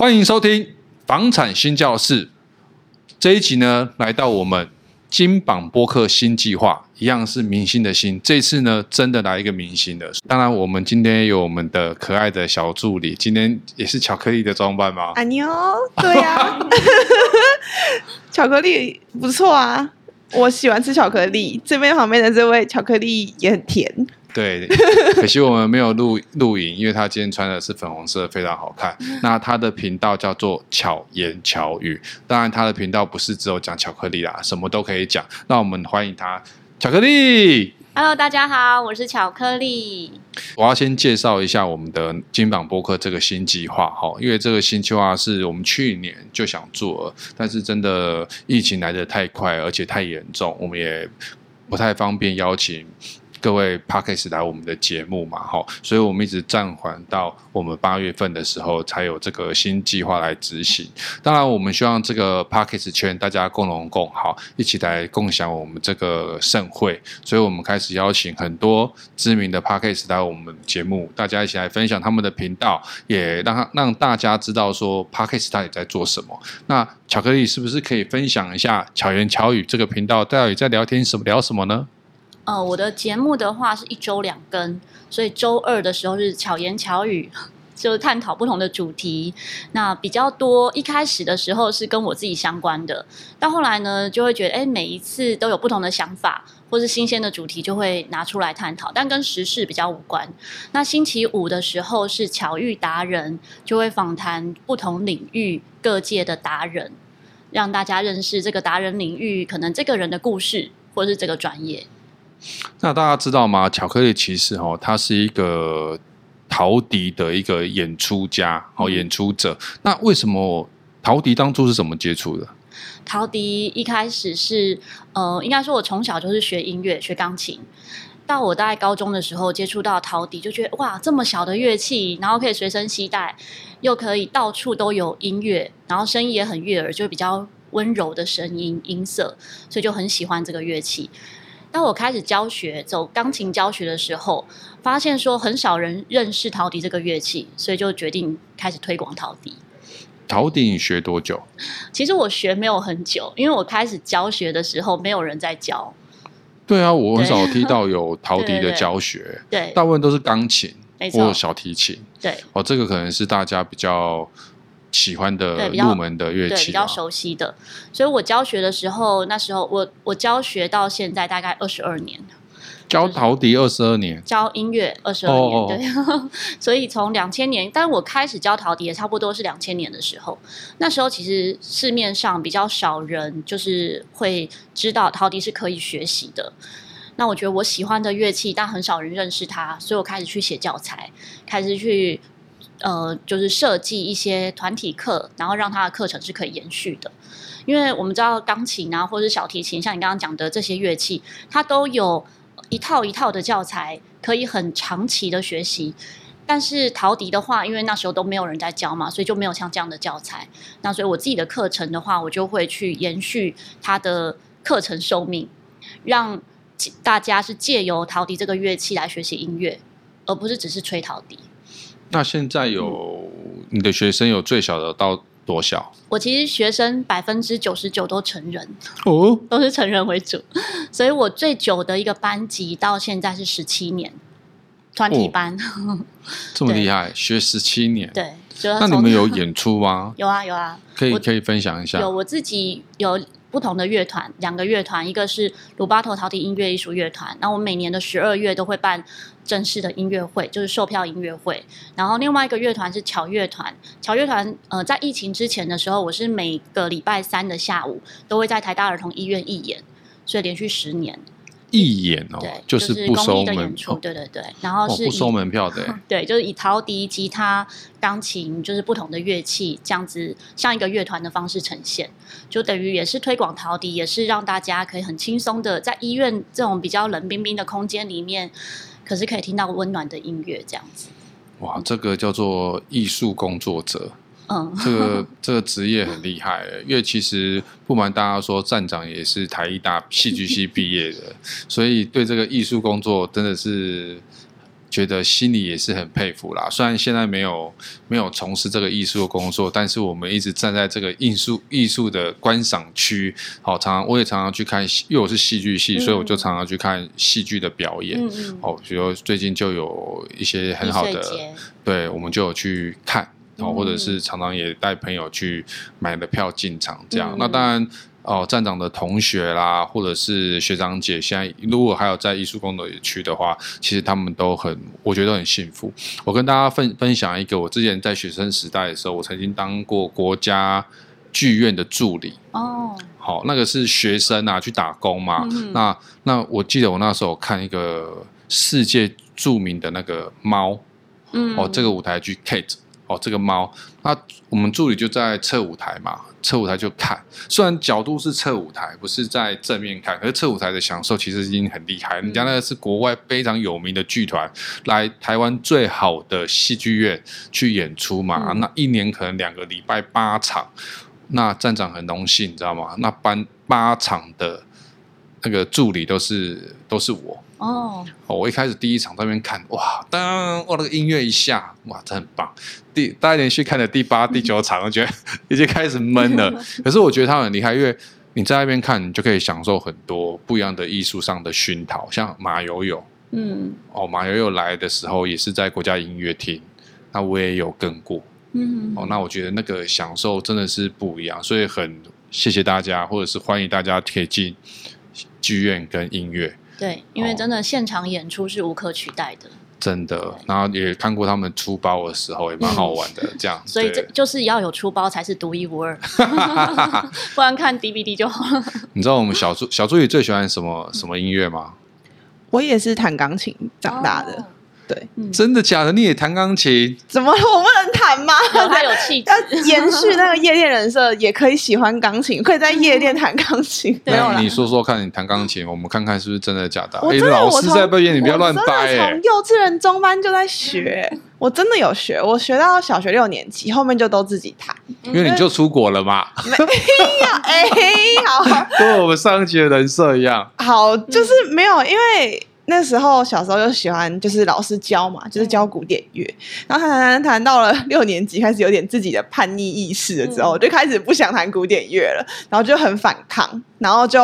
欢迎收听房产新教室这一集呢，来到我们金榜播客新计划，一样是明星的星。这次呢，真的来一个明星的。当然，我们今天有我们的可爱的小助理，今天也是巧克力的装扮吗？啊妞，对呀、啊，巧克力不错啊，我喜欢吃巧克力。这边旁边的这位巧克力也很甜。对，可惜我们没有录录影，因为他今天穿的是粉红色，非常好看。那他的频道叫做巧言巧语，当然他的频道不是只有讲巧克力啦，什么都可以讲。那我们欢迎他，巧克力。Hello，大家好，我是巧克力。我要先介绍一下我们的金榜播客这个新计划哈，因为这个新计划是我们去年就想做了，但是真的疫情来得太快，而且太严重，我们也不太方便邀请。各位 Podcast 来我们的节目嘛，哈，所以我们一直暂缓到我们八月份的时候才有这个新计划来执行。当然，我们希望这个 Podcast 圈大家共荣共好，一起来共享我们这个盛会。所以我们开始邀请很多知名的 Podcast 来我们节目，大家一起来分享他们的频道，也让让大家知道说 Podcast 到底在做什么。那巧克力是不是可以分享一下巧言巧语这个频道到底在聊天什么聊什么呢？呃，我的节目的话是一周两更，所以周二的时候是巧言巧语，就探讨不同的主题。那比较多，一开始的时候是跟我自己相关的，到后来呢，就会觉得，哎，每一次都有不同的想法，或是新鲜的主题，就会拿出来探讨，但跟时事比较无关。那星期五的时候是巧遇达人，就会访谈不同领域各界的达人，让大家认识这个达人领域，可能这个人的故事，或是这个专业。那大家知道吗？巧克力骑士哦，他是一个陶笛的一个演出家哦，演出者。那为什么陶笛当初是怎么接触的？陶笛一开始是呃，应该说我从小就是学音乐，学钢琴。到我大概高中的时候接触到陶笛，就觉得哇，这么小的乐器，然后可以随身携带，又可以到处都有音乐，然后声音也很悦耳，就比较温柔的声音音色，所以就很喜欢这个乐器。当我开始教学，走钢琴教学的时候，发现说很少人认识陶笛这个乐器，所以就决定开始推广陶笛。陶笛你学多久？其实我学没有很久，因为我开始教学的时候没有人在教。对啊，我很少听到有 陶笛的教学，对，大部分都是钢琴或小提琴。对，哦，这个可能是大家比较。喜欢的入门的乐器，对，比较熟悉的。所以我教学的时候，那时候我我教学到现在大概二十二年，教陶笛二十二年，教音乐二十二年，哦、对。所以从两千年，但我开始教陶笛也差不多是两千年的时候。那时候其实市面上比较少人就是会知道陶笛是可以学习的。那我觉得我喜欢的乐器，但很少人认识它，所以我开始去写教材，开始去。呃，就是设计一些团体课，然后让他的课程是可以延续的。因为我们知道钢琴啊，或者是小提琴，像你刚刚讲的这些乐器，它都有一套一套的教材，可以很长期的学习。但是陶笛的话，因为那时候都没有人在教嘛，所以就没有像这样的教材。那所以我自己的课程的话，我就会去延续它的课程寿命，让大家是借由陶笛这个乐器来学习音乐，而不是只是吹陶笛。那现在有你的学生有最小的到多小？我其实学生百分之九十九都成人哦，都是成人为主，所以我最久的一个班级到现在是十七年，团体班，哦、这么 厉害，学十七年，对。那你们有演出吗？有啊有啊，可以可以分享一下。有我自己有。不同的乐团，两个乐团，一个是鲁巴托陶笛音乐艺术乐团。那我每年的十二月都会办正式的音乐会，就是售票音乐会。然后另外一个乐团是巧乐团，巧乐团呃，在疫情之前的时候，我是每个礼拜三的下午都会在台大儿童医院义演，所以连续十年。义演哦，就是不收门演出，对对对，然后是、哦、不收门票的，对，就是以陶笛、吉他、钢琴，就是不同的乐器这样子，像一个乐团的方式呈现，就等于也是推广陶笛，也是让大家可以很轻松的在医院这种比较冷冰冰的空间里面，可是可以听到温暖的音乐这样子。哇，这个叫做艺术工作者。嗯，这个这个职业很厉害，因为其实不瞒大家说，站长也是台艺大戏剧系毕业的，所以对这个艺术工作真的是觉得心里也是很佩服啦。虽然现在没有没有从事这个艺术的工作，但是我们一直站在这个艺术艺术的观赏区，好，常常我也常常去看，因为我是戏剧系，嗯、所以我就常常去看戏剧的表演。嗯嗯。哦，比如最近就有一些很好的，对，我们就有去看，哦，或者是常常也带朋友去买了票进场这样。嗯、那当然。哦，站长的同学啦，或者是学长姐，现在如果还有在艺术工作区的话，其实他们都很，我觉得都很幸福。我跟大家分分享一个，我之前在学生时代的时候，我曾经当过国家剧院的助理。哦，好，那个是学生啊，去打工嘛。嗯、那那我记得我那时候看一个世界著名的那个猫，嗯，哦，这个舞台剧 Kate。哦，这个猫，那我们助理就在侧舞台嘛，侧舞台就看。虽然角度是侧舞台，不是在正面看，可是侧舞台的享受其实已经很厉害。人家那个是国外非常有名的剧团，来台湾最好的戏剧院去演出嘛。嗯、那一年可能两个礼拜八场，那站长很荣幸，你知道吗？那班八场的那个助理都是都是我。哦，哦，我一开始第一场在那边看，哇，当我那个音乐一下，哇，真很棒。第大家连续看了第八、第九场，我觉得 已经开始闷了。可是我觉得他很厉害，因为你在那边看，你就可以享受很多不一样的艺术上的熏陶。像马友友，嗯，哦，马友友来的时候也是在国家音乐厅，那我也有跟过，嗯，哦，那我觉得那个享受真的是不一样，所以很谢谢大家，或者是欢迎大家可以进剧院跟音乐。对，因为真的现场演出是无可取代的，哦、真的。然后也看过他们出包的时候，也蛮好玩的。嗯、这样，所以这就是要有出包才是独一无二，不然看 DVD 就好了。你知道我们小助小助理最喜欢什么什么音乐吗？我也是弹钢琴长大的。哦对，真的假的？你也弹钢琴？怎么？我不能弹吗？他有气质，要延续那个夜店人设，也可以喜欢钢琴，可以在夜店弹钢琴。那你说说看，你弹钢琴，我们看看是不是真的假的？哎，老师在背，你不要乱掰。从幼稚园中班就在学，我真的有学，我学到小学六年级，后面就都自己弹。因为你就出国了嘛。没有，哎，好，跟我们上一集的人设一样。好，就是没有，因为。那时候小时候就喜欢，就是老师教嘛，就是教古典乐。然后弹弹弹弹到了六年级，开始有点自己的叛逆意识了之后，就开始不想弹古典乐了，然后就很反抗，然后就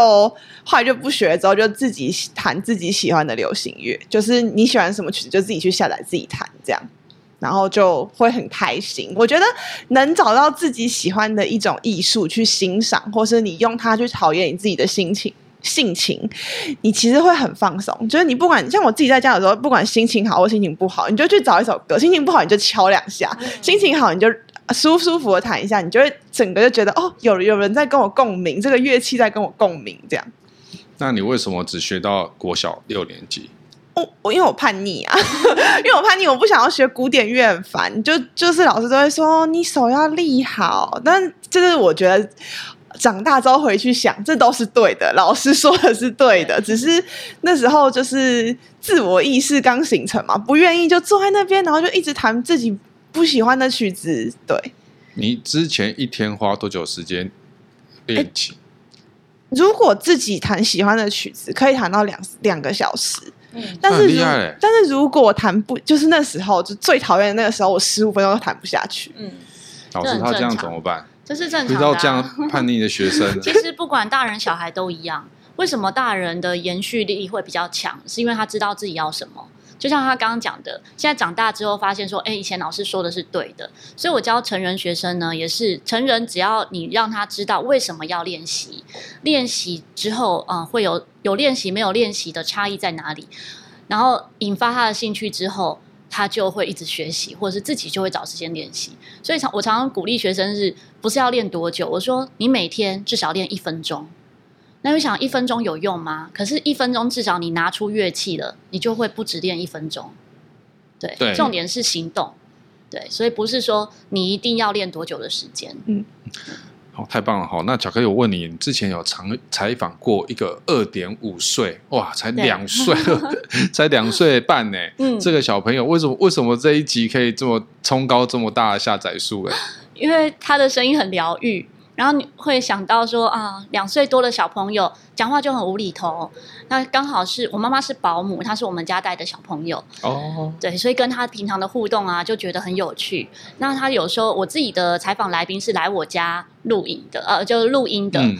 后来就不学了，之后就自己弹自己喜欢的流行乐，就是你喜欢什么曲子就自己去下载自己弹这样，然后就会很开心。我觉得能找到自己喜欢的一种艺术去欣赏，或是你用它去考验你自己的心情。性情，你其实会很放松。就是你不管像我自己在家的时候，不管心情好或心情不好，你就去找一首歌；心情不好，你就敲两下；心情好，你就舒舒服的弹一下。你就会整个就觉得哦，有有人在跟我共鸣，这个乐器在跟我共鸣，这样。那你为什么只学到国小六年级？我我因为我叛逆啊，因为我叛逆，我不想要学古典乐，很烦。就就是老师都会说你手要立好，但就是我觉得。长大之后回去想，这都是对的，老师说的是对的，只是那时候就是自我意识刚形成嘛，不愿意就坐在那边，然后就一直弹自己不喜欢的曲子。对，你之前一天花多久时间练琴？如果自己弹喜欢的曲子，可以弹到两两个小时。嗯，但是如但是如果弹不，就是那时候就最讨厌的那个时候，我十五分钟都弹不下去。嗯，老师他这样怎么办？这是正常的、啊。遇到这样叛逆的学生，其实不管大人小孩都一样。为什么大人的延续力会比较强？是因为他知道自己要什么。就像他刚刚讲的，现在长大之后发现说，哎，以前老师说的是对的。所以我教成人学生呢，也是成人，只要你让他知道为什么要练习，练习之后，啊、呃，会有有练习没有练习的差异在哪里，然后引发他的兴趣之后。他就会一直学习，或者是自己就会找时间练习。所以常我常常鼓励学生是不是要练多久？我说你每天至少练一分钟。那你想一分钟有用吗？可是，一分钟至少你拿出乐器了，你就会不止练一分钟。对，对重点是行动。对，所以不是说你一定要练多久的时间。嗯。哦，太棒了！好，那巧克力，我问你，你之前有采采访过一个二点五岁，哇，才两岁，才两岁半呢。嗯，这个小朋友为什么为什么这一集可以这么冲高这么大的下载数？哎，因为他的声音很疗愈，然后你会想到说啊，两岁多的小朋友讲话就很无厘头。那刚好是我妈妈是保姆，她是我们家带的小朋友哦，对，所以跟她平常的互动啊，就觉得很有趣。那她有时候我自己的采访来宾是来我家录影的，呃，就录音的，嗯、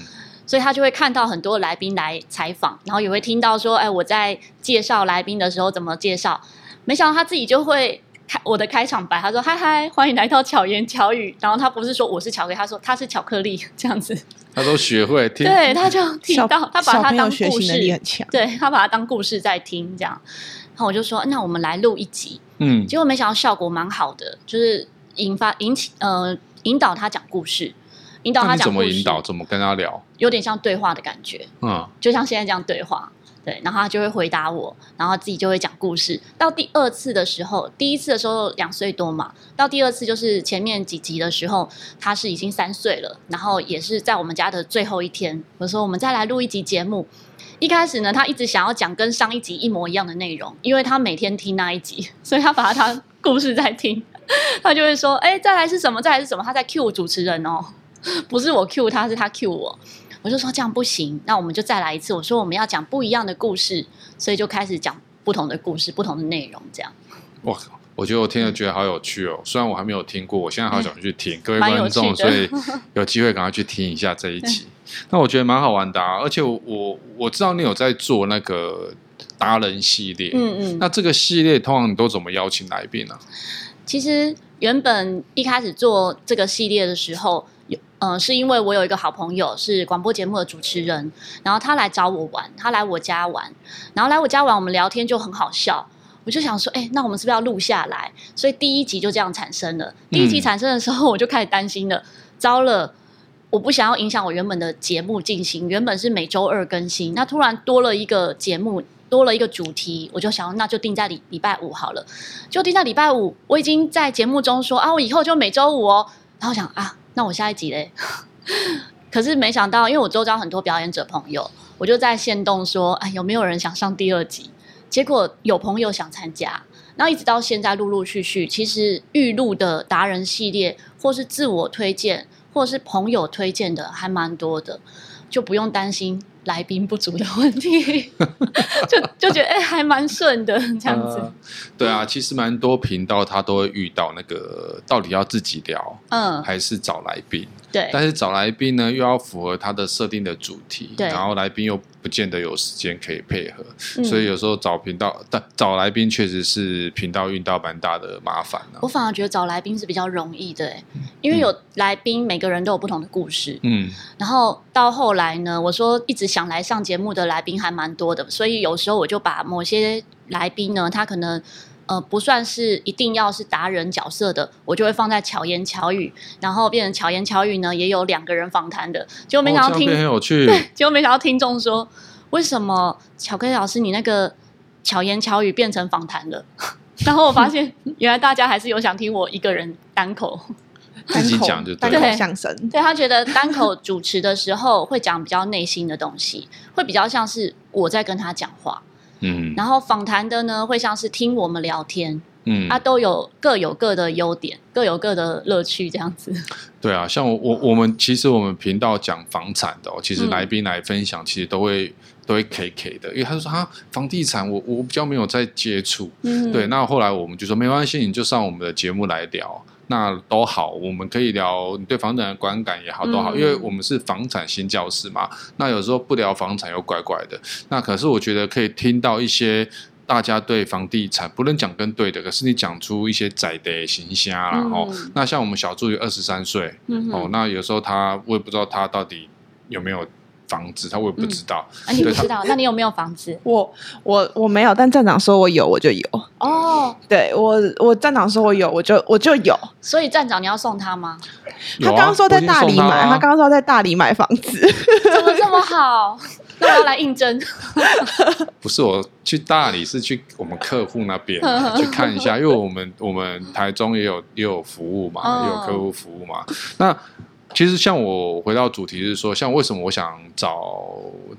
所以她就会看到很多来宾来采访，然后也会听到说，哎，我在介绍来宾的时候怎么介绍。没想到她自己就会。开我的开场白，他说：“嗨嗨，欢迎来到巧言巧语。”然后他不是说我是巧克力，他说他是巧克力这样子。他都学会听，对，他就听到，他把他当故事，学习能力很强。对，他把他当故事在听，这样。然后我就说：“那我们来录一集。”嗯，结果没想到效果蛮好的，就是引发引起呃引导他讲故事，引导他讲。怎么引导？怎么跟他聊？有点像对话的感觉，嗯，就像现在这样对话。对，然后他就会回答我，然后自己就会讲故事。到第二次的时候，第一次的时候两岁多嘛，到第二次就是前面几集的时候，他是已经三岁了。然后也是在我们家的最后一天，我说我们再来录一集节目。一开始呢，他一直想要讲跟上一集一模一样的内容，因为他每天听那一集，所以他把他故事在听，他就会说：“哎，再来是什么？再来是什么？”他在 cue 主持人哦，不是我 cue 他，是他 cue 我。我就说这样不行，那我们就再来一次。我说我们要讲不一样的故事，所以就开始讲不同的故事、不同的内容，这样。哇，我觉得我听了觉得好有趣哦。虽然我还没有听过，我现在好想去听。各位观众，所以有机会赶快去听一下这一期。那我觉得蛮好玩的啊，而且我我我知道你有在做那个达人系列，嗯嗯。那这个系列通常你都怎么邀请来宾呢？啊？其实原本一开始做这个系列的时候。嗯、呃，是因为我有一个好朋友是广播节目的主持人，然后他来找我玩，他来我家玩，然后来我家玩，我们聊天就很好笑，我就想说，哎，那我们是不是要录下来？所以第一集就这样产生了。第一集产生的时候，我就开始担心了，嗯、糟了，我不想要影响我原本的节目进行，原本是每周二更新，那突然多了一个节目，多了一个主题，我就想，那就定在礼礼拜五好了，就定在礼拜五。我已经在节目中说啊，我以后就每周五哦，然后想啊。那我下一集嘞？可是没想到，因为我周遭很多表演者朋友，我就在线动说：“哎，有没有人想上第二集？”结果有朋友想参加，然后一直到现在陆陆续续，其实预录的达人系列，或是自我推荐，或是朋友推荐的，还蛮多的，就不用担心。来宾不足的问题，就就觉得哎、欸，还蛮顺的这样子。呃、对啊，其实蛮多频道他都会遇到那个，到底要自己聊，嗯，还是找来宾？对。但是找来宾呢，又要符合他的设定的主题，对。然后来宾又不见得有时间可以配合，嗯、所以有时候找频道，但找来宾确实是频道运到蛮大的麻烦、啊、我反而觉得找来宾是比较容易的，因为有来宾，每个人都有不同的故事，嗯。然后到后来呢，我说一直想来上节目的来宾还蛮多的，所以有时候我就把某些来宾呢，他可能呃不算是一定要是达人角色的，我就会放在巧言巧语，然后变成巧言巧语呢也有两个人访谈的，结果没想到听、哦、很有趣，对，结果没想到听众说，为什么巧克力老师你那个巧言巧语变成访谈了？然后我发现 原来大家还是有想听我一个人单口。自己讲就对，单口相声。对，他觉得单口主持的时候会讲比较内心的东西，会比较像是我在跟他讲话。嗯，然后访谈的呢，会像是听我们聊天。嗯，啊，都有各有各的优点，各有各的乐趣，这样子。对啊，像我我我们其实我们频道讲房产的哦，其实来宾来分享，其实都会、嗯、都会 K K 的，因为他就说啊，房地产我我比较没有在接触。嗯，对，那后来我们就说没关系，你就上我们的节目来聊。那都好，我们可以聊你对房产的观感也好，都好，嗯、因为我们是房产新教室嘛。那有时候不聊房产又怪怪的。那可是我觉得可以听到一些大家对房地产不能讲跟对的，可是你讲出一些窄的形象啦。然后、嗯，那像我们小助理二十三岁，嗯、哦，那有时候他我也不知道他到底有没有。房子，他我也不知道。嗯、啊，你不知道？那你有没有房子？我我我没有，但站长说我有，我就有。哦，对我我站长说我有，我就我就有。所以站长你要送他吗？他刚刚说在大理买，他刚刚、啊、说在大理买房子，怎么这么好？那我要来应征。不是我去大理，是去我们客户那边 去看一下，因为我们我们台中也有也有服务嘛，哦、也有客户服务嘛。那。其实像我回到主题是说，像为什么我想找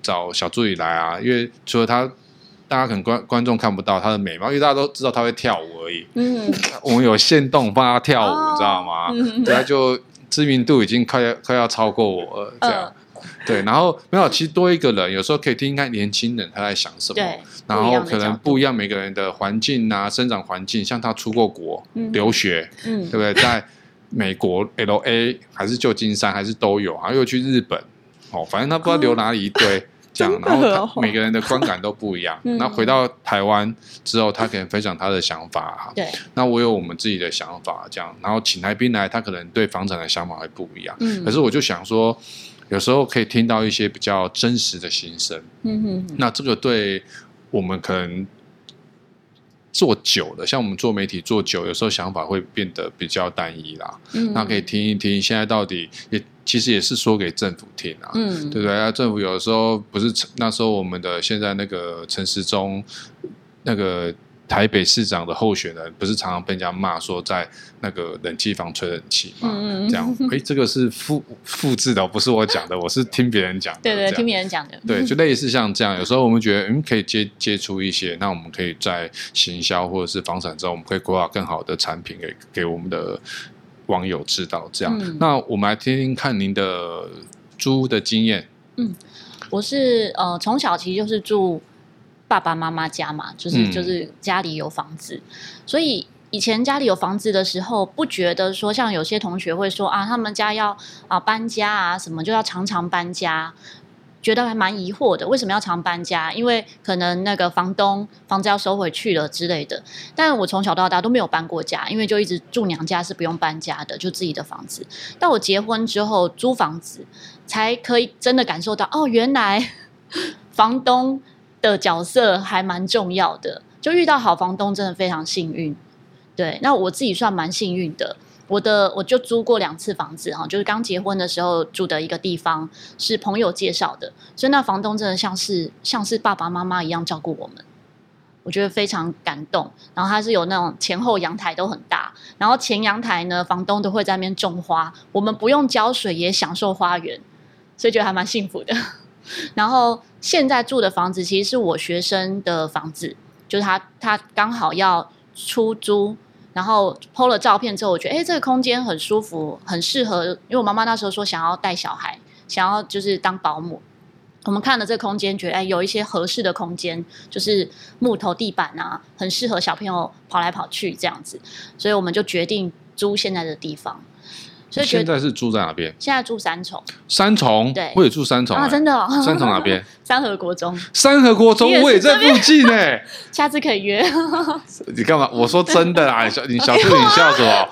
找小助理来啊？因为除了他，大家可能观观众看不到他的美貌，因为大家都知道他会跳舞而已。嗯，我们有限动帮他跳舞，哦、你知道吗？嗯、对，他就知名度已经快要快要超过我了，这样。呃对，然后没有，其实多一个人，有时候可以听听看年轻人他在想什么。然后可能不一样，每个人的环境啊，生长环境，像他出过国、嗯、留学，嗯，对不对？在美国 L A 还是旧金山还是都有，然后又去日本，哦，反正他不知道留哪里一堆、哦、这样，然后他每个人的观感都不一样。那、嗯、回到台湾之后，他可能分享他的想法。对，那我有我们自己的想法，这样，然后请来宾来，他可能对房产的想法会不一样。嗯，可是我就想说。有时候可以听到一些比较真实的心声，嗯哼，那这个对我们可能做久了，像我们做媒体做久，有时候想法会变得比较单一啦。嗯，那可以听一听，现在到底也其实也是说给政府听啊，嗯，对不对？那政府有的时候不是那时候我们的现在那个陈时中那个。台北市长的候选人不是常常被人家骂说在那个冷气房吹冷气嘛？嗯、这样，哎，这个是复复制的，不是我讲的，我是听别人讲的。对对，听别人讲的。对，就类似像这样，有时候我们觉得嗯可以接接触一些，那我们可以在行销或者是房产之后，我们可以规划更好的产品给给我们的网友知道。这样，嗯、那我们来听听看您的租屋的经验。嗯，我是呃从小其实就是住。爸爸妈妈家嘛，就是就是家里有房子，嗯，所以以前家里有房子的时候，不觉得说像有些同学会说啊，他们家要啊搬家啊什么，就要常常搬家，觉得还蛮疑惑的，为什么要常搬家？因为可能那个房东房子要收回去了之类的。但我从小到大都没有搬过家，因为就一直住娘家是不用搬家的，就自己的房子。但我结婚之后租房子，才可以真的感受到哦，原来 房东。的角色还蛮重要的，就遇到好房东真的非常幸运。对，那我自己算蛮幸运的。我的我就租过两次房子哈，就是刚结婚的时候住的一个地方是朋友介绍的，所以那房东真的像是像是爸爸妈妈一样照顾我们，我觉得非常感动。然后他是有那种前后阳台都很大，然后前阳台呢，房东都会在那边种花，我们不用浇水也享受花园，所以觉得还蛮幸福的。然后现在住的房子其实是我学生的房子，就是他他刚好要出租，然后 PO 了照片之后，我觉得哎，这个空间很舒服，很适合。因为我妈妈那时候说想要带小孩，想要就是当保姆，我们看了这个空间，觉得哎，有一些合适的空间，就是木头地板啊，很适合小朋友跑来跑去这样子，所以我们就决定租现在的地方。所以现在是住在哪边？现在住三重。三重，对，我也住三重啊，真的哦。三重哪边？三和国中。三和国中，我也在附近呢。下次可以约。你干嘛？我说真的啊，你小你小兔，你笑什么？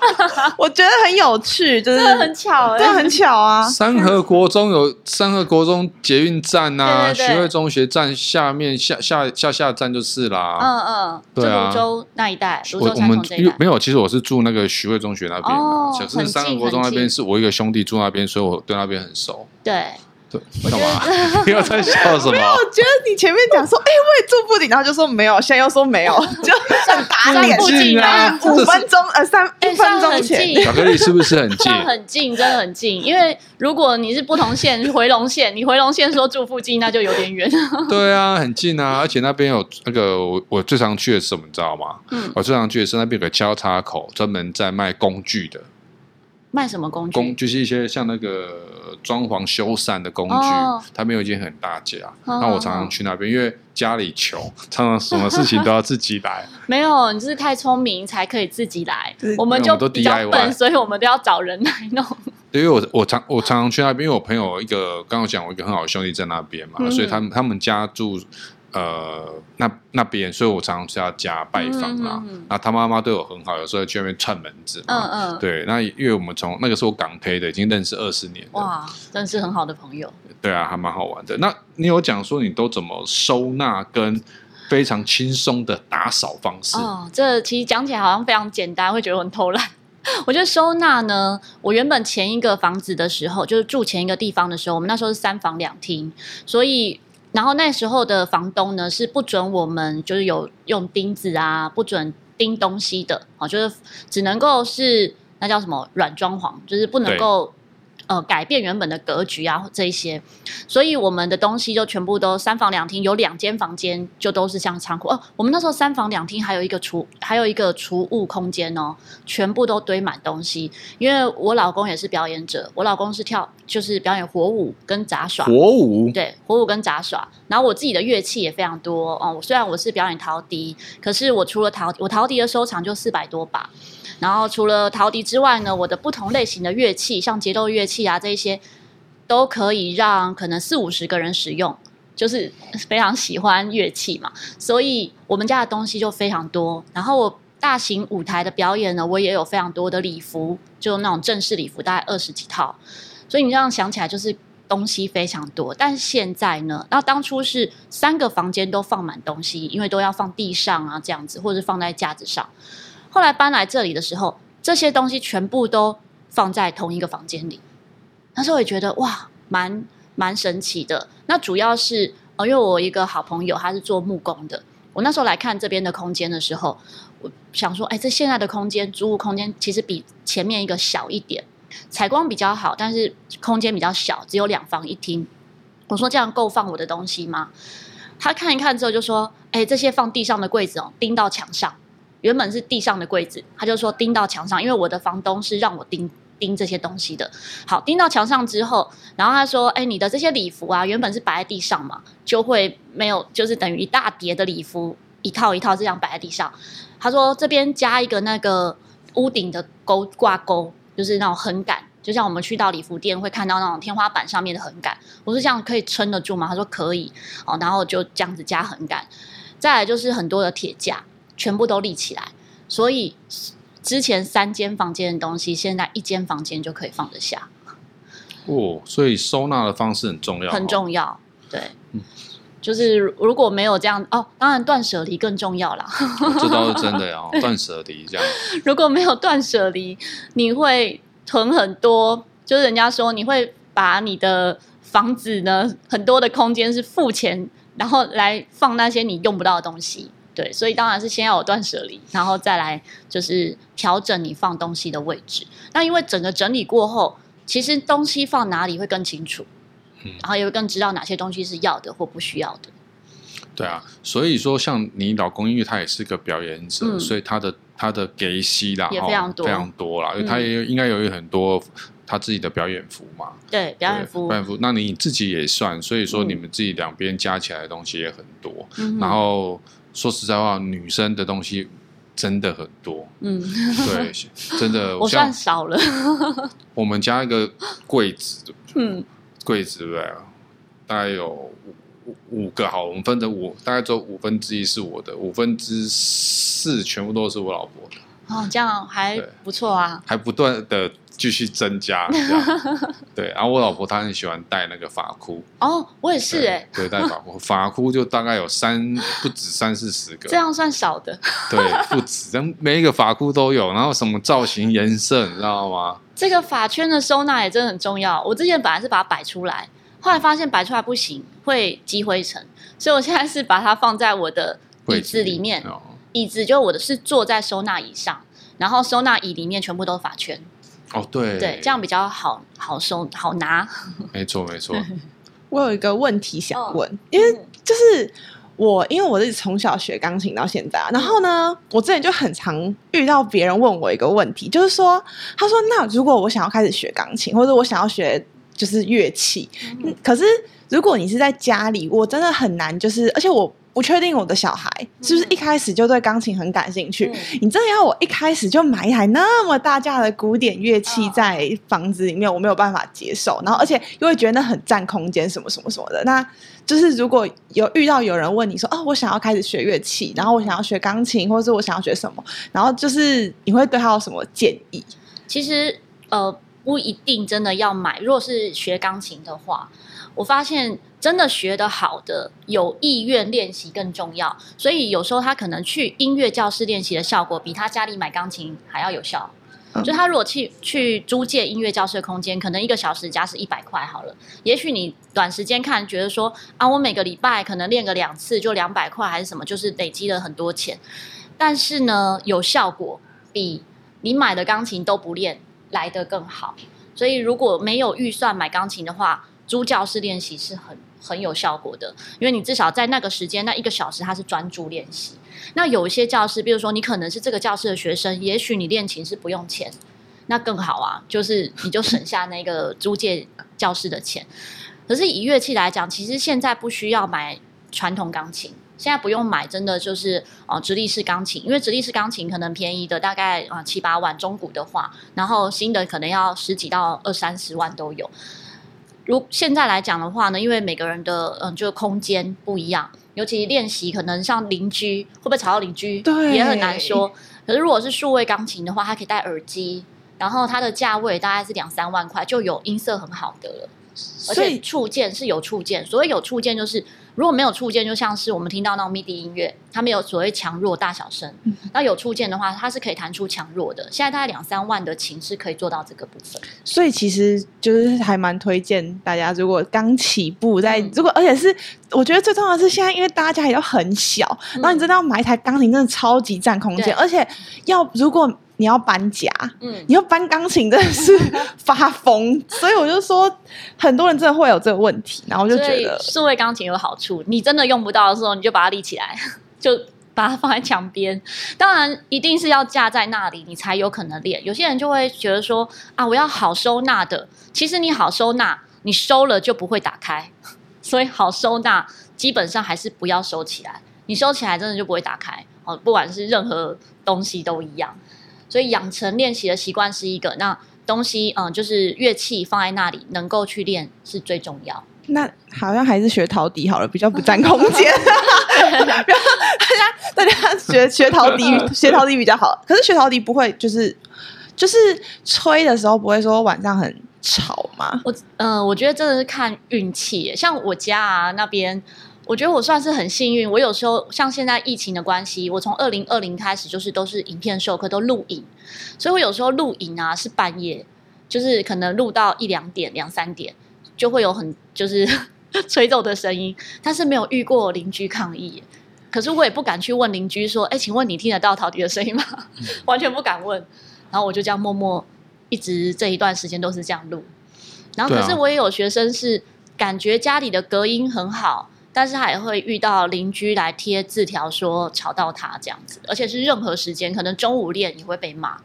我觉得很有趣，就是很巧，对，很巧啊。三和国中有三和国中捷运站呐，徐汇中学站下面下下下下站就是啦。嗯嗯，对啊。芦洲那一带，我我们没有，其实我是住那个徐汇中学那边嘛，可是三和国中。那边是我一个兄弟住那边，所以我对那边很熟。对。对，干嘛？不要在笑什么？没有，我觉得你前面讲说，哎、欸，我也住附近，然后就说没有，现在又说没有，就很打脸。附近啊，五分钟呃三一分钟前，巧克力是不是很近？很近，真的很近。因为如果你是不同县，回龙县，你回龙县说住附近，那就有点远。对啊，很近啊，而且那边有那个我我最常去的是什么，你知道吗？嗯，我最常去的是那边有个交叉口，专门在卖工具的。卖什么工具？工就是一些像那个装潢修缮的工具，哦、他们有一间很大家。那、哦、我常常去那边，因为家里穷，常常什么事情都要自己来。没有，你就是太聪明才可以自己来。我们就比较笨，所以我们都要找人来弄。对，因为我我常我常常去那边，因为我朋友一个刚刚讲，我一个很好的兄弟在那边嘛，嗯、所以他们他们家住。呃，那那边，所以我常常去他家拜访啦。嗯嗯嗯，那他妈妈对我很好，有时候去那边串门子嘛。嗯嗯。对，那因为我们从那个时候港配的，已经认识二十年了。哇，真是很好的朋友。对啊，还蛮好玩的。那你有讲说你都怎么收纳跟非常轻松的打扫方式？哦，这其实讲起来好像非常简单，会觉得很偷懒。我觉得收纳呢，我原本前一个房子的时候，就是住前一个地方的时候，我们那时候是三房两厅，所以。然后那时候的房东呢，是不准我们就是有用钉子啊，不准钉东西的，就是只能够是那叫什么软装潢，就是不能够呃改变原本的格局啊这一些，所以我们的东西就全部都三房两厅，有两间房间就都是像仓库哦。我们那时候三房两厅还有一个储还有一个储物空间哦，全部都堆满东西。因为我老公也是表演者，我老公是跳就是表演火舞跟杂耍。火舞对，火舞跟杂耍。然后我自己的乐器也非常多哦。虽然我是表演陶笛，可是我除了陶我陶笛的收藏就四百多把。然后除了陶笛之外呢，我的不同类型的乐器，像节奏乐器器啊这些，都可以让可能四五十个人使用，就是非常喜欢乐器嘛，所以我们家的东西就非常多。然后我大型舞台的表演呢，我也有非常多的礼服，就那种正式礼服，大概二十几套。所以你这样想起来，就是东西非常多。但是现在呢，那当初是三个房间都放满东西，因为都要放地上啊这样子，或者放在架子上。后来搬来这里的时候，这些东西全部都放在同一个房间里。那时候也觉得哇，蛮蛮神奇的。那主要是呃，因为我一个好朋友他是做木工的，我那时候来看这边的空间的时候，我想说，哎，这现在的空间，租屋空间其实比前面一个小一点，采光比较好，但是空间比较小，只有两房一厅。我说这样够放我的东西吗？他看一看之后就说，哎，这些放地上的柜子哦，钉到墙上。原本是地上的柜子，他就说钉到墙上，因为我的房东是让我钉钉这些东西的。好，钉到墙上之后，然后他说：“哎，你的这些礼服啊，原本是摆在地上嘛，就会没有，就是等于一大叠的礼服，一套一套这样摆在地上。”他说：“这边加一个那个屋顶的钩挂钩，就是那种横杆，就像我们去到礼服店会看到那种天花板上面的横杆。”我说：“这样可以撑得住吗？”他说：“可以。”哦，然后就这样子加横杆。再来就是很多的铁架。全部都立起来，所以之前三间房间的东西，现在一间房间就可以放得下。哦，所以收纳的方式很重要，很重要。对，嗯、就是如果没有这样，哦，当然断舍离更重要啦。哦、这倒是 真的呀，断舍离这样。如果没有断舍离，你会囤很多。就是人家说，你会把你的房子呢，很多的空间是付钱，然后来放那些你用不到的东西。对，所以当然是先要有断舍离，然后再来就是调整你放东西的位置。那因为整个整理过后，其实东西放哪里会更清楚，嗯，然后也会更知道哪些东西是要的或不需要的。对啊，所以说像你老公，因为他也是个表演者，嗯，所以他的他的给息啦也非常多，非常多啦，因为他也应该有很多他自己的表演服嘛。对，表演服，表演服，那你自己也算，所以说你们自己两边加起来的东西也很多，嗯，然后。说实在话，女生的东西真的很多。嗯，对，真的。我算少了。我们家一个柜子，嗯，柜子对不对？大概有五五个，好，我们分成五，大概只有五分之一是我的，五分之四全部都是我老婆的。哦，这样还不错啊，还不断的。继续增加，这样对。然后我老婆她很喜欢戴那个发箍。哦，我也是哎。对，戴发箍，发箍就大概有三不止三四十个。这样算少的。对，不止，每一个发箍都有，然后什么造型、颜色，你知道吗？这个发圈的收纳也真的很重要。我之前本来是把它摆出来，后来发现摆出来不行，会积灰尘，所以我现在是把它放在我的椅子里面。哦、椅子就我的是坐在收纳椅上，然后收纳椅里面全部都是发圈。哦，对对，这样比较好好收好拿。没 错没错。我有一个问题想问，哦、因为就是我，因为我是从小学钢琴到现在，然后呢，我之前就很常遇到别人问我一个问题，就是说，他说，那如果我想要开始学钢琴，或者我想要学就是乐器，嗯，可是如果你是在家里，我真的很难，就是而且我。不确定我的小孩是不是一开始就对钢琴很感兴趣。嗯、你真的要我一开始就买一台那么大架的古典乐器在房子里面，我没有办法接受。然后，而且又会觉得那很占空间，什么什么什么的。那就是如果有遇到有人问你说：“哦，我想要开始学乐器，然后我想要学钢琴，或者是我想要学什么？”然后就是你会对他有什么建议？其实呃，不一定真的要买。如果是学钢琴的话，我发现。真的学得好的，有意愿练习更重要。所以有时候他可能去音乐教室练习的效果，比他家里买钢琴还要有效。嗯、就他如果去去租借音乐教室的空间，可能一个小时加是一百块好了。也许你短时间看觉得说啊，我每个礼拜可能练个两次就两百块还是什么，就是累积了很多钱。但是呢，有效果比你买的钢琴都不练来得更好。所以如果没有预算买钢琴的话，租教室练习是很很有效果的，因为你至少在那个时间那一个小时，它是专注练习。那有一些教室，比如说你可能是这个教室的学生，也许你练琴是不用钱，那更好啊，就是你就省下那个租借教室的钱。可是以乐器来讲，其实现在不需要买传统钢琴。现在不用买，真的就是哦，直立式钢琴，因为直立式钢琴可能便宜的大概啊七八万，中古的话，然后新的可能要十几到二三十万都有。如现在来讲的话呢，因为每个人的嗯，就是空间不一样，尤其练习可能像邻居会不会吵到邻居，对，也很难说。可是如果是数位钢琴的话，它可以戴耳机，然后它的价位大概是两三万块，就有音色很好的了。而且触键是有触键，所谓有触键就是如果没有触键，就像是我们听到那种 MIDI 音乐，它没有所谓强弱大小声。那、嗯、有触键的话，它是可以弹出强弱的。现在大概两三万的琴是可以做到这个部分。所以其实就是还蛮推荐大家，如果刚起步在，如果而且是我觉得最重要的是现在，因为大家家里都很小，嗯、然后你真的要买一台钢琴，真的超级占空间，而且要如果。你要搬家，嗯，你要搬钢琴真的是 发疯，所以我就说，很多人真的会有这个问题，然后我就觉得数位钢琴有好处，你真的用不到的时候，你就把它立起来，就把它放在墙边。当然，一定是要架在那里，你才有可能练。有些人就会觉得说，啊，我要好收纳的。其实你好收纳，你收了就不会打开，所以好收纳基本上还是不要收起来。你收起来真的就不会打开哦，不管是任何东西都一样。所以养成练习的习惯是一个，那东西嗯，就是乐器放在那里能够去练是最重要。那好像还是学陶笛好了，比较不占空间。大家大家学学陶笛，学陶笛比较好。可是学陶笛不会就是就是吹的时候不会说晚上很吵吗？我嗯、呃，我觉得真的是看运气。像我家啊那边。我觉得我算是很幸运，我有时候像现在疫情的关系，我从二零二零开始就是都是影片授课都录影，所以我有时候录影啊是半夜，就是可能录到一两点、两三点，就会有很就是 吹奏的声音，但是没有遇过邻居抗议，可是我也不敢去问邻居说，哎，请问你听得到陶笛的声音吗？完全不敢问，然后我就这样默默一直这一段时间都是这样录，然后可是我也有学生是感觉家里的隔音很好。但是还会遇到邻居来贴字条说吵到他这样子，而且是任何时间，可能中午练也会被骂，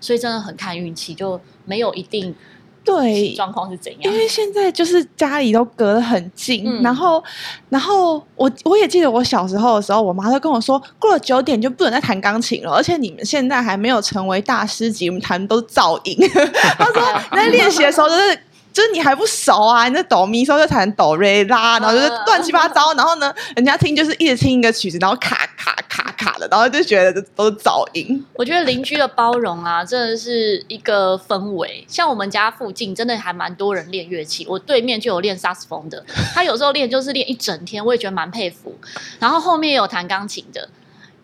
所以真的很看运气，就没有一定对状况是怎样。因为现在就是家里都隔得很近，嗯、然后然后我我也记得我小时候的时候，我妈都跟我说，过了九点就不能再弹钢琴了，而且你们现在还没有成为大师级，我们弹的都是噪音。她说 你在练习的时候就是。就是你还不熟啊，你在哆咪嗦就弹哆瑞拉，然后就是乱七八糟，然后呢，人家听就是一直听一个曲子，然后卡卡卡卡的，然后就觉得都是噪音。我觉得邻居的包容啊，真的是一个氛围。像我们家附近真的还蛮多人练乐器，我对面就有练萨斯风的，他有时候练就是练一整天，我也觉得蛮佩服。然后后面也有弹钢琴的，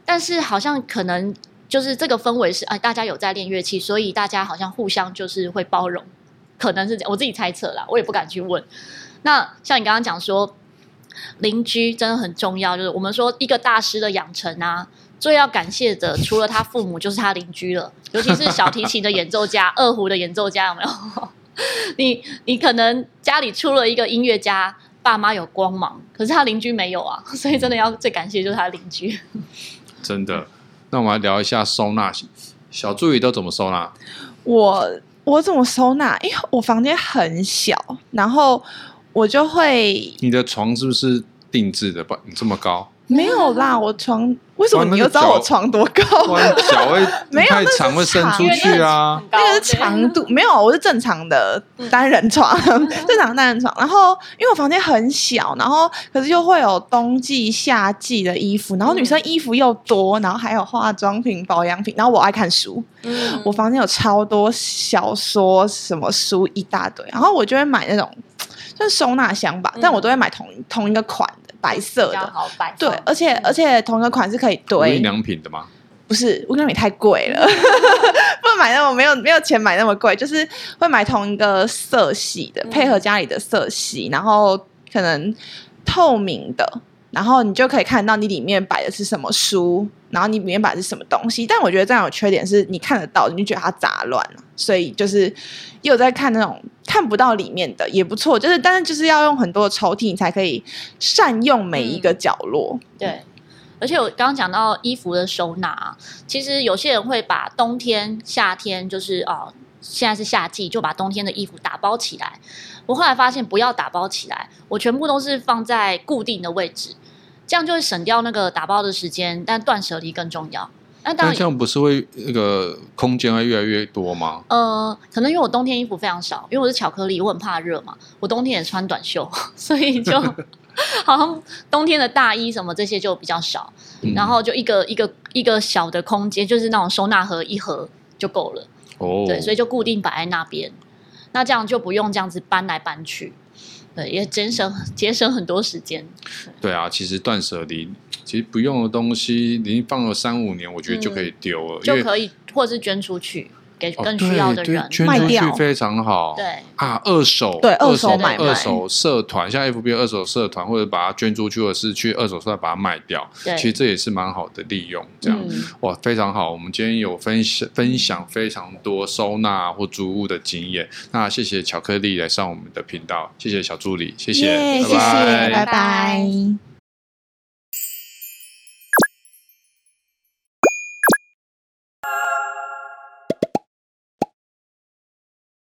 但是好像可能就是这个氛围是哎，大家有在练乐器，所以大家好像互相就是会包容。可能是这样，我自己猜测啦，我也不敢去问。那像你刚刚讲说，邻居真的很重要，就是我们说一个大师的养成啊，最要感谢的 除了他父母，就是他邻居了。尤其是小提琴的演奏家、二胡的演奏家，有没有？你你可能家里出了一个音乐家，爸妈有光芒，可是他邻居没有啊，所以真的要最感谢就是他邻居。真的，那我们来聊一下收纳，小助理都怎么收纳？我。我怎么收纳？因为我房间很小，然后我就会。你的床是不是定制的？吧，你这么高？没有啦，我床为什么你又知道我床多高？脚会 没有太长会伸出去啊。那个是长度，没有，我是正常的单人床，正常的单人床。然后因为我房间很小，然后可是又会有冬季、夏季的衣服，然后女生衣服又多，然后还有化妆品、保养品。然后我爱看书，我房间有超多小说、什么书一大堆。然后我就会买那种就是收纳箱吧，但我都会买同同一个款。白色的，对，而且而且同一个款式可以堆无印良品的吗？不是，无印良品太贵了，不能买那么没有没有钱买那么贵，就是会买同一个色系的，配合家里的色系，然后可能透明的，然后你就可以看到你里面摆的是什么书，然后你里面摆的是什么东西。但我觉得这样有缺点是，你看得到，你就觉得它杂乱，所以就是又在看那种看不到里面的也不错，就是但是就是要用很多的抽屉，你才可以善用每一个角落。嗯、对，而且我刚刚讲到衣服的收纳，其实有些人会把冬天、夏天，就是哦，现在是夏季，就把冬天的衣服打包起来。我后来发现不要打包起来，我全部都是放在固定的位置，这样就会省掉那个打包的时间，但断舍离更重要。那当然，这样不是会那个空间会越来越多吗？呃，可能因为我冬天衣服非常少，因为我是巧克力，我很怕热嘛，我冬天也穿短袖，所以就 好像冬天的大衣什么这些就比较少，嗯、然后就一个一个一个小的空间，就是那种收纳盒一盒就够了。哦，对，所以就固定摆在那边。那这样就不用这样子搬来搬去，对，也节省节省很多时间。对啊，其实断舍离，其实不用的东西，你放了三五年，我觉得就可以丢了，嗯、就可以，或者是捐出去。给更需要的人卖掉，捐出去非常好。对啊，二手对二手买二手社团，像 FB 二手社团，或者把它捐出去，或者是去二手社团把它卖掉。对，其实这也是蛮好的利用。这样哇，非常好。我们今天有分享分享非常多收纳或租屋的经验。那谢谢巧克力来上我们的频道，谢谢小助理，谢谢，谢谢，拜拜。